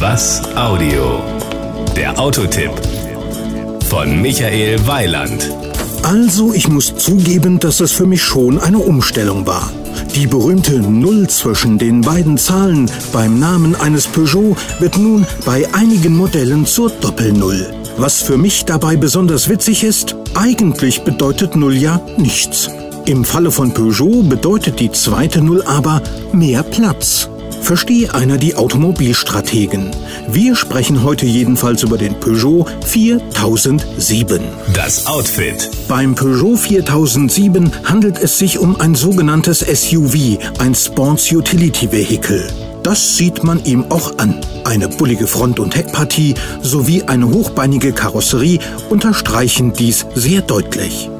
Was Audio? Der Autotipp von Michael Weiland. Also, ich muss zugeben, dass es für mich schon eine Umstellung war. Die berühmte Null zwischen den beiden Zahlen beim Namen eines Peugeot wird nun bei einigen Modellen zur Doppelnull. Was für mich dabei besonders witzig ist, eigentlich bedeutet Null ja nichts. Im Falle von Peugeot bedeutet die zweite Null aber mehr Platz. Verstehe einer die Automobilstrategen. Wir sprechen heute jedenfalls über den Peugeot 4007. Das Outfit. Beim Peugeot 4007 handelt es sich um ein sogenanntes SUV, ein Sports Utility Vehicle. Das sieht man ihm auch an. Eine bullige Front- und Heckpartie sowie eine hochbeinige Karosserie unterstreichen dies sehr deutlich.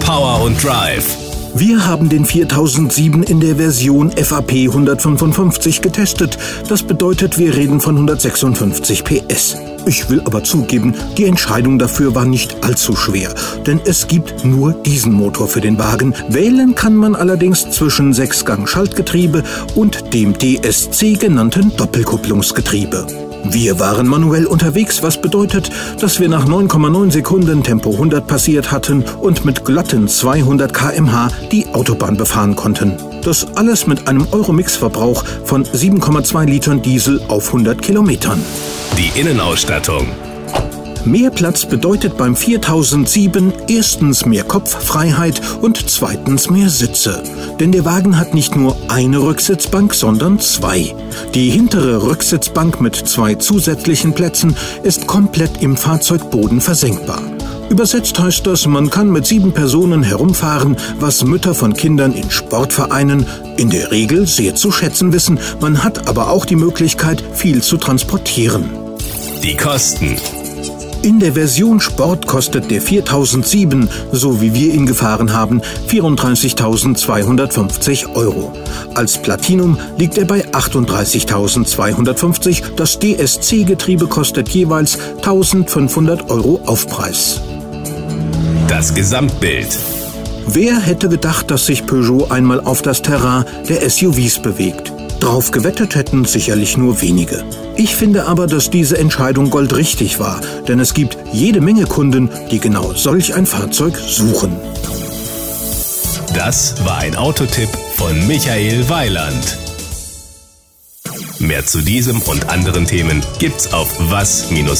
Power und Drive. Wir haben den 4007 in der Version FAP 155 getestet. Das bedeutet, wir reden von 156 PS. Ich will aber zugeben, die Entscheidung dafür war nicht allzu schwer, denn es gibt nur diesen Motor für den Wagen. Wählen kann man allerdings zwischen 6-Gang-Schaltgetriebe und dem DSC genannten Doppelkupplungsgetriebe. Wir waren manuell unterwegs, was bedeutet, dass wir nach 9,9 Sekunden Tempo 100 passiert hatten und mit glatten 200 km/h die Autobahn befahren konnten. Das alles mit einem Euromix-Verbrauch von 7,2 Litern Diesel auf 100 Kilometern. Die Innenausstattung. Mehr Platz bedeutet beim 4007 erstens mehr Kopffreiheit und zweitens mehr Sitze. Denn der Wagen hat nicht nur eine Rücksitzbank, sondern zwei. Die hintere Rücksitzbank mit zwei zusätzlichen Plätzen ist komplett im Fahrzeugboden versenkbar. Übersetzt heißt das, man kann mit sieben Personen herumfahren, was Mütter von Kindern in Sportvereinen in der Regel sehr zu schätzen wissen. Man hat aber auch die Möglichkeit, viel zu transportieren. Die Kosten. In der Version Sport kostet der 4007, so wie wir ihn gefahren haben, 34.250 Euro. Als Platinum liegt er bei 38.250. Das DSC-Getriebe kostet jeweils 1.500 Euro Aufpreis. Das Gesamtbild. Wer hätte gedacht, dass sich Peugeot einmal auf das Terrain der SUVs bewegt? Drauf gewettet hätten sicherlich nur wenige. Ich finde aber, dass diese Entscheidung goldrichtig war, denn es gibt jede Menge Kunden, die genau solch ein Fahrzeug suchen. Das war ein Autotipp von Michael Weiland. Mehr zu diesem und anderen Themen gibt's auf was-audio.de.